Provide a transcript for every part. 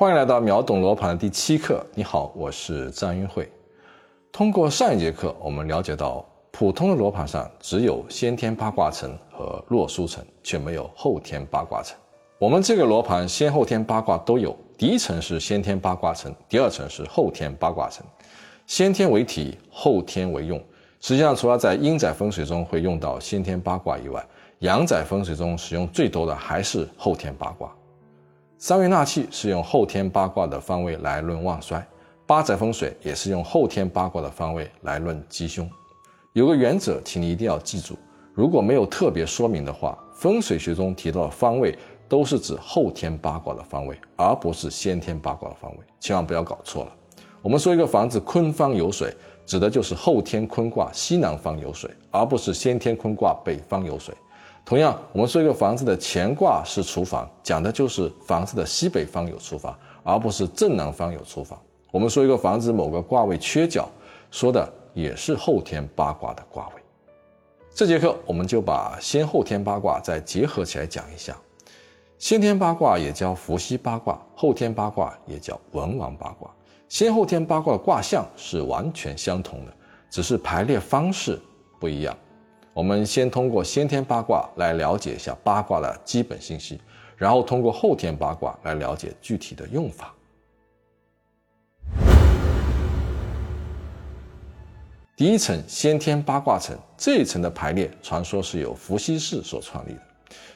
欢迎来到秒懂罗盘的第七课。你好，我是张云慧。通过上一节课，我们了解到，普通的罗盘上只有先天八卦层和洛书层，却没有后天八卦层。我们这个罗盘先后天八卦都有，第一层是先天八卦层，第二层是后天八卦层。先天为体，后天为用。实际上，除了在阴宅风水中会用到先天八卦以外，阳宅风水中使用最多的还是后天八卦。三元纳气是用后天八卦的方位来论旺衰，八宅风水也是用后天八卦的方位来论吉凶。有个原则，请你一定要记住：如果没有特别说明的话，风水学中提到的方位都是指后天八卦的方位，而不是先天八卦的方位，千万不要搞错了。我们说一个房子坤方有水，指的就是后天坤卦西南方有水，而不是先天坤卦北方有水。同样，我们说一个房子的乾卦是厨房，讲的就是房子的西北方有厨房，而不是正南方有厨房。我们说一个房子某个卦位缺角，说的也是后天八卦的卦位。这节课我们就把先后天八卦再结合起来讲一下。先天八卦也叫伏羲八卦，后天八卦也叫文王八卦。先后天八卦的卦象是完全相同的，只是排列方式不一样。我们先通过先天八卦来了解一下八卦的基本信息，然后通过后天八卦来了解具体的用法。第一层先天八卦层这一层的排列，传说是由伏羲氏所创立的。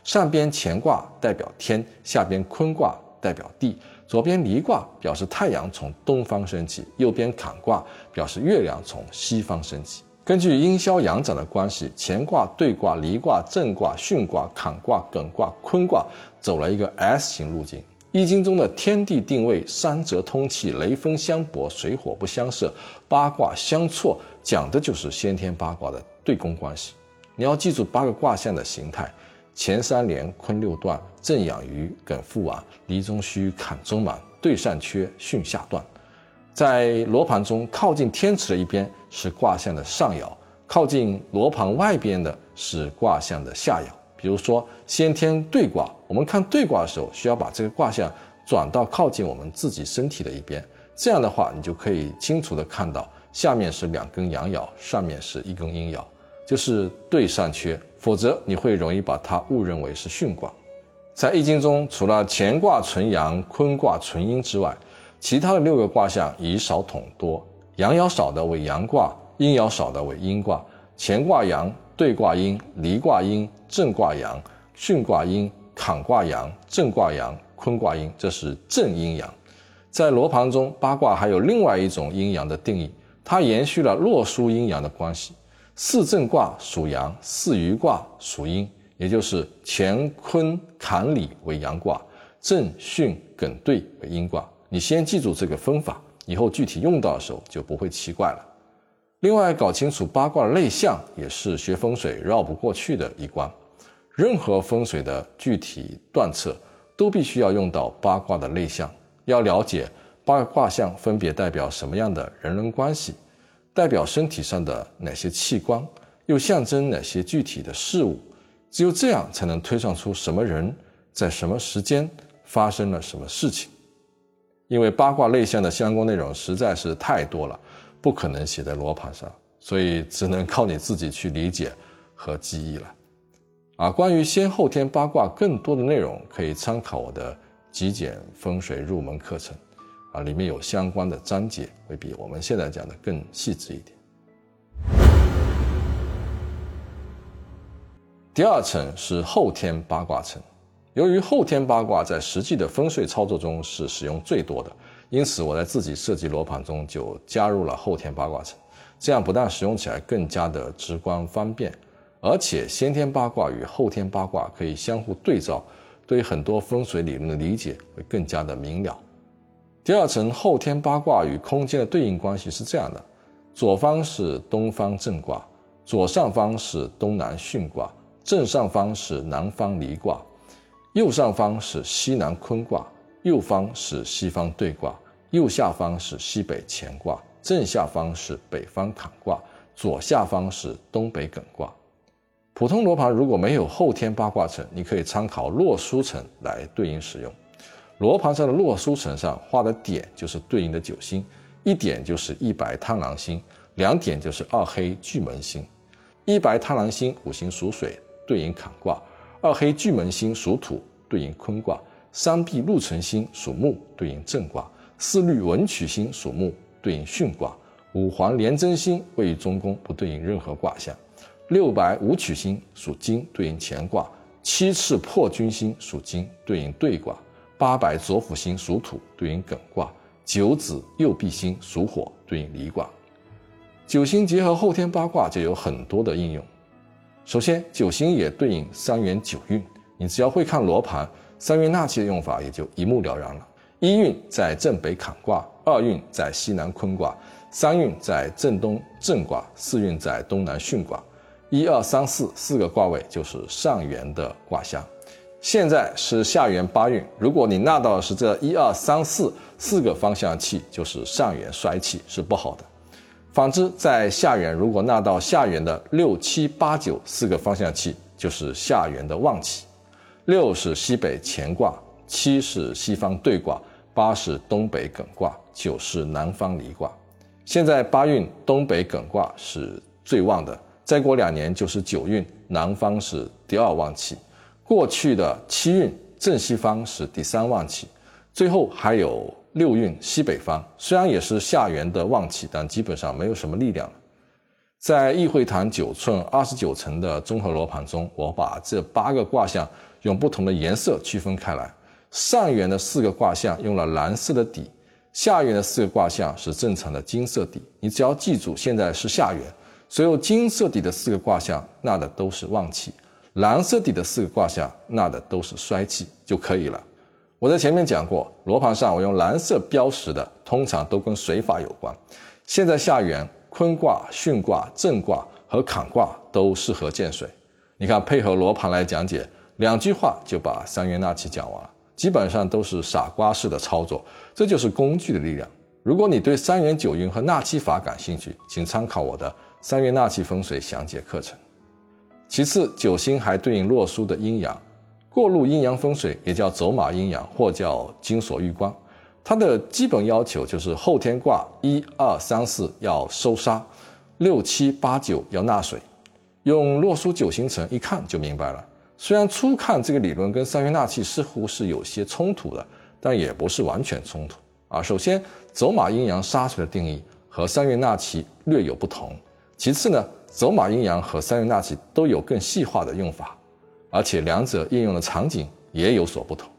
上边乾卦代表天，下边坤卦代表地，左边离卦表示太阳从东方升起，右边坎卦表示月亮从西方升起。根据阴消阳长的关系，乾卦、兑卦、离卦、震卦、巽卦、坎卦、艮卦、坤卦走了一个 S 型路径。易经中的天地定位，三泽通气，雷风相搏，水火不相射，八卦相错，讲的就是先天八卦的对宫关系。你要记住八个卦象的形态：乾三连，坤六断，震养鱼，艮复碗，离中虚，坎中满，兑上缺，巽下断。在罗盘中，靠近天池的一边是卦象的上爻，靠近罗盘外边的是卦象的下爻。比如说先天对卦，我们看对卦的时候，需要把这个卦象转到靠近我们自己身体的一边，这样的话，你就可以清楚的看到下面是两根阳爻，上面是一根阴爻，就是对上缺，否则你会容易把它误认为是巽卦。在易经中，除了乾卦纯阳、坤卦纯阴之外，其他的六个卦象以少统多，阳爻少的为阳卦，阴爻少的为阴卦。乾卦阳，兑卦阴，离卦阴，震卦阳，巽卦阴，坎卦阳，震卦阳，坤卦阴，这是正阴阳。在罗盘中，八卦还有另外一种阴阳的定义，它延续了洛书阴阳的关系。四正卦属阳，四余卦属阴，也就是乾坤坎离为阳卦，震巽艮兑为阴卦。你先记住这个分法，以后具体用到的时候就不会奇怪了。另外，搞清楚八卦的内象也是学风水绕不过去的一关。任何风水的具体断测都必须要用到八卦的内象。要了解八个卦象分别代表什么样的人伦关系，代表身体上的哪些器官，又象征哪些具体的事物，只有这样才能推算出什么人在什么时间发生了什么事情。因为八卦内象的相关内容实在是太多了，不可能写在罗盘上，所以只能靠你自己去理解和记忆了。啊，关于先后天八卦更多的内容，可以参考我的极简风水入门课程，啊，里面有相关的章节，会比我们现在讲的更细致一点。第二层是后天八卦层。由于后天八卦在实际的风水操作中是使用最多的，因此我在自己设计罗盘中就加入了后天八卦层。这样不但使用起来更加的直观方便，而且先天八卦与后天八卦可以相互对照，对于很多风水理论的理解会更加的明了。第二层后天八卦与空间的对应关系是这样的：左方是东方正卦，左上方是东南巽卦，正上方是南方离卦。右上方是西南坤卦，右方是西方兑卦，右下方是西北乾卦，正下方是北方坎卦，左下方是东北艮卦。普通罗盘如果没有后天八卦层，你可以参考洛书层来对应使用。罗盘上的洛书层上画的点就是对应的九星，一点就是一白贪狼星，两点就是二黑巨门星。一白贪狼星五行属水，对应坎卦；二黑巨门星属土，对应坤卦；三碧禄存星属木，对应震卦；四绿文曲星属木，对应巽卦；五黄廉贞星位于中宫，不对应任何卦象；六白武曲星属金，对应乾卦；七赤破军星属金，对应兑卦；八白左辅星属土，对应艮卦；九紫右弼星属火，对应离卦。九星结合后天八卦就有很多的应用。首先，九星也对应三元九运，你只要会看罗盘，三元纳气的用法也就一目了然了。一运在正北坎卦，二运在西南坤卦，三运在正东震卦，四运在东南巽卦。一二三四四个卦位就是上元的卦象。现在是下元八运，如果你纳到的是这一二三四四个方向气，就是上元衰气，是不好的。反之，在下元如果纳到下元的六七八九四个方向气，就是下元的旺气。六是西北乾卦，七是西方兑卦，八是东北艮卦，九是南方离卦。现在八运东北艮卦是最旺的，再过两年就是九运南方是第二旺气。过去的七运正西方是第三旺气，最后还有。六运西北方虽然也是下元的旺气，但基本上没有什么力量了。在易会堂九寸二十九层的综合罗盘中，我把这八个卦象用不同的颜色区分开来。上元的四个卦象用了蓝色的底，下元的四个卦象是正常的金色底。你只要记住，现在是下元，所有金色底的四个卦象纳的都是旺气，蓝色底的四个卦象纳的都是衰气就可以了。我在前面讲过，罗盘上我用蓝色标识的，通常都跟水法有关。现在下元坤卦、巽卦、震卦和坎卦都适合见水。你看，配合罗盘来讲解，两句话就把三元纳气讲完了，基本上都是傻瓜式的操作。这就是工具的力量。如果你对三元九运和纳气法感兴趣，请参考我的三元纳气风水详解课程。其次，九星还对应洛书的阴阳。过路阴阳风水也叫走马阴阳，或叫金锁玉关。它的基本要求就是后天卦一二三四要收杀，六七八九要纳水。用洛书九星辰一看就明白了。虽然初看这个理论跟三元纳气似乎是有些冲突的，但也不是完全冲突啊。首先，走马阴阳杀水的定义和三元纳气略有不同。其次呢，走马阴阳和三元纳气都有更细化的用法。而且两者应用的场景也有所不同，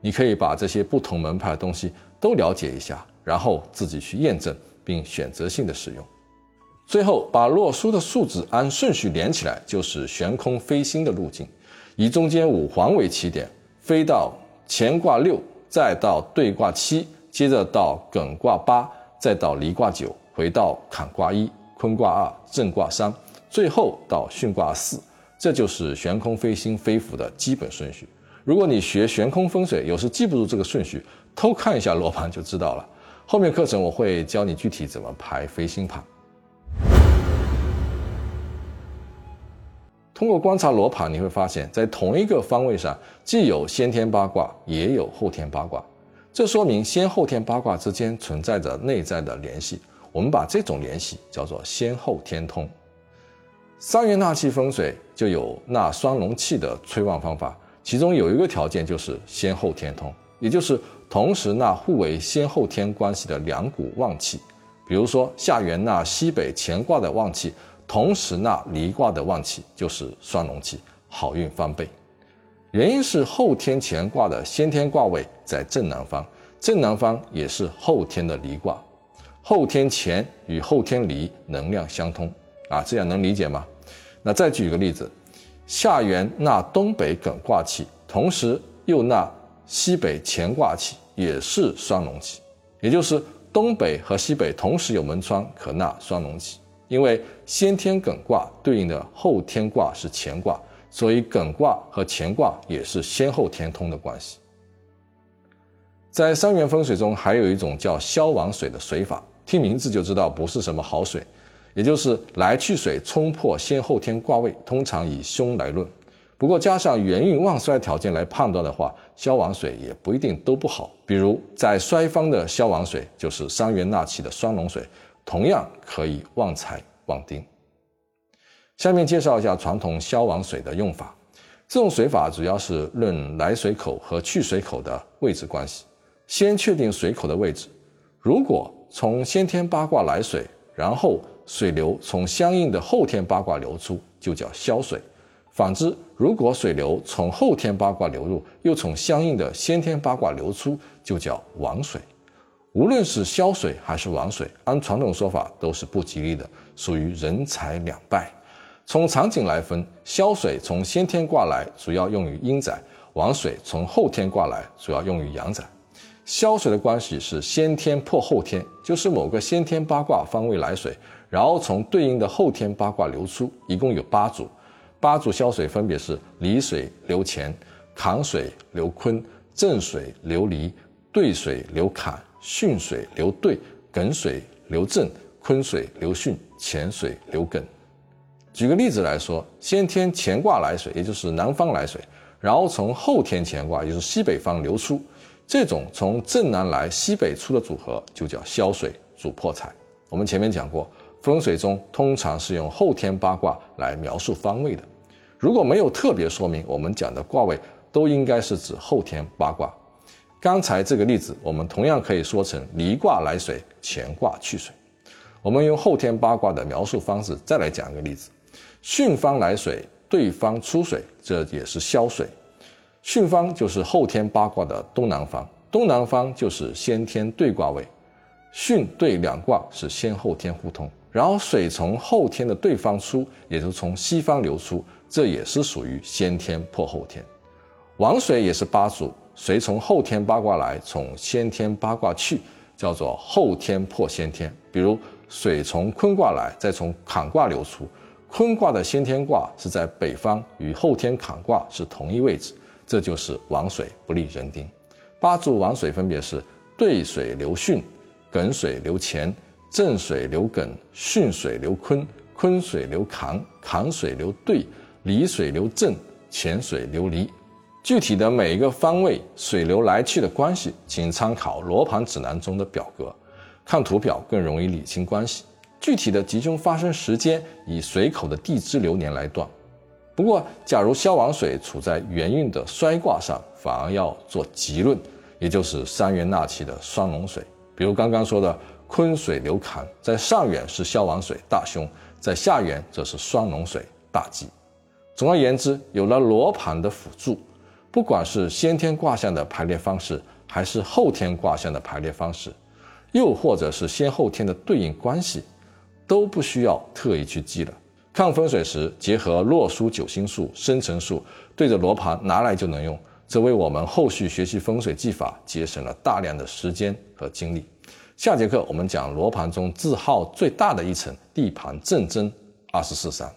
你可以把这些不同门派的东西都了解一下，然后自己去验证并选择性的使用。最后，把洛书的数字按顺序连起来，就是悬空飞星的路径，以中间五黄为起点，飞到乾卦六，再到兑卦七，接着到艮卦八，再到离卦九，回到坎卦一，坤卦二，震卦三，最后到巽卦四。这就是悬空飞星飞符的基本顺序。如果你学悬空风水，有时记不住这个顺序，偷看一下罗盘就知道了。后面课程我会教你具体怎么排飞星盘。通过观察罗盘，你会发现在同一个方位上，既有先天八卦，也有后天八卦。这说明先后天八卦之间存在着内在的联系。我们把这种联系叫做先后天通。三元纳气风水就有纳双龙气的催旺方法，其中有一个条件就是先后天通，也就是同时纳互为先后天关系的两股旺气。比如说下元纳西北乾卦的旺气，同时纳离卦的旺气，就是双龙气，好运翻倍。原因是后天乾卦的先天卦位在正南方，正南方也是后天的离卦，后天乾与后天离能量相通啊，这样能理解吗？那再举一个例子，下元纳东北艮卦气，同时又纳西北乾卦气，也是双龙气，也就是东北和西北同时有门窗可纳双龙气。因为先天艮卦对应的后天卦是乾卦，所以艮卦和乾卦也是先后天通的关系。在三元风水中，还有一种叫消亡水的水法，听名字就知道不是什么好水。也就是来去水冲破先后天卦位，通常以凶来论。不过加上元运旺衰条件来判断的话，消亡水也不一定都不好。比如在衰方的消亡水就是三元纳气的双龙水，同样可以旺财旺丁。下面介绍一下传统消亡水的用法。这种水法主要是论来水口和去水口的位置关系。先确定水口的位置，如果从先天八卦来水，然后水流从相应的后天八卦流出，就叫消水。反之，如果水流从后天八卦流入，又从相应的先天八卦流出，就叫亡水。无论是消水还是亡水，按传统说法都是不吉利的，属于人财两败。从场景来分，消水从先天卦来，主要用于阴宅；亡水从后天卦来，主要用于阳宅。消水的关系是先天破后天，就是某个先天八卦方位来水，然后从对应的后天八卦流出，一共有八组。八组消水分别是离水流乾、坎水流坤、震水流离、兑水流坎、巽水流兑、艮水流震、坤水流巽、乾水流艮。举个例子来说，先天乾卦来水，也就是南方来水，然后从后天乾卦，也就是西北方流出。这种从正南来西北出的组合就叫消水主破财。我们前面讲过，风水中通常是用后天八卦来描述方位的。如果没有特别说明，我们讲的卦位都应该是指后天八卦。刚才这个例子，我们同样可以说成离卦来水，乾卦去水。我们用后天八卦的描述方式再来讲一个例子：巽方来水，对方出水，这也是消水。巽方就是后天八卦的东南方，东南方就是先天对卦位，巽对两卦是先后天互通，然后水从后天的对方出，也就从西方流出，这也是属于先天破后天。王水也是八组，水从后天八卦来，从先天八卦去，叫做后天破先天。比如水从坤卦来，再从坎卦流出，坤卦的先天卦是在北方，与后天坎卦是同一位置。这就是亡水不利人丁，八柱亡水分别是兑水流巽，艮水流乾，震水流艮，巽水流坤，坤水流坎，坎水流兑，离水流震，乾水流离。具体的每一个方位水流来去的关系，请参考罗盘指南中的表格，看图表更容易理清关系。具体的集中发生时间以水口的地支流年来断。不过，假如消亡水处在元运的衰卦上，反而要做吉论，也就是三元纳气的双龙水。比如刚刚说的坤水流坎，在上元是消亡水大凶，在下元则是双龙水大吉。总而言之，有了罗盘的辅助，不管是先天卦象的排列方式，还是后天卦象的排列方式，又或者是先后天的对应关系，都不需要特意去记了。看风水时，结合洛书九星术、生辰术，对着罗盘拿来就能用，这为我们后续学习风水技法节省了大量的时间和精力。下节课我们讲罗盘中字号最大的一层地盘正针二十四山。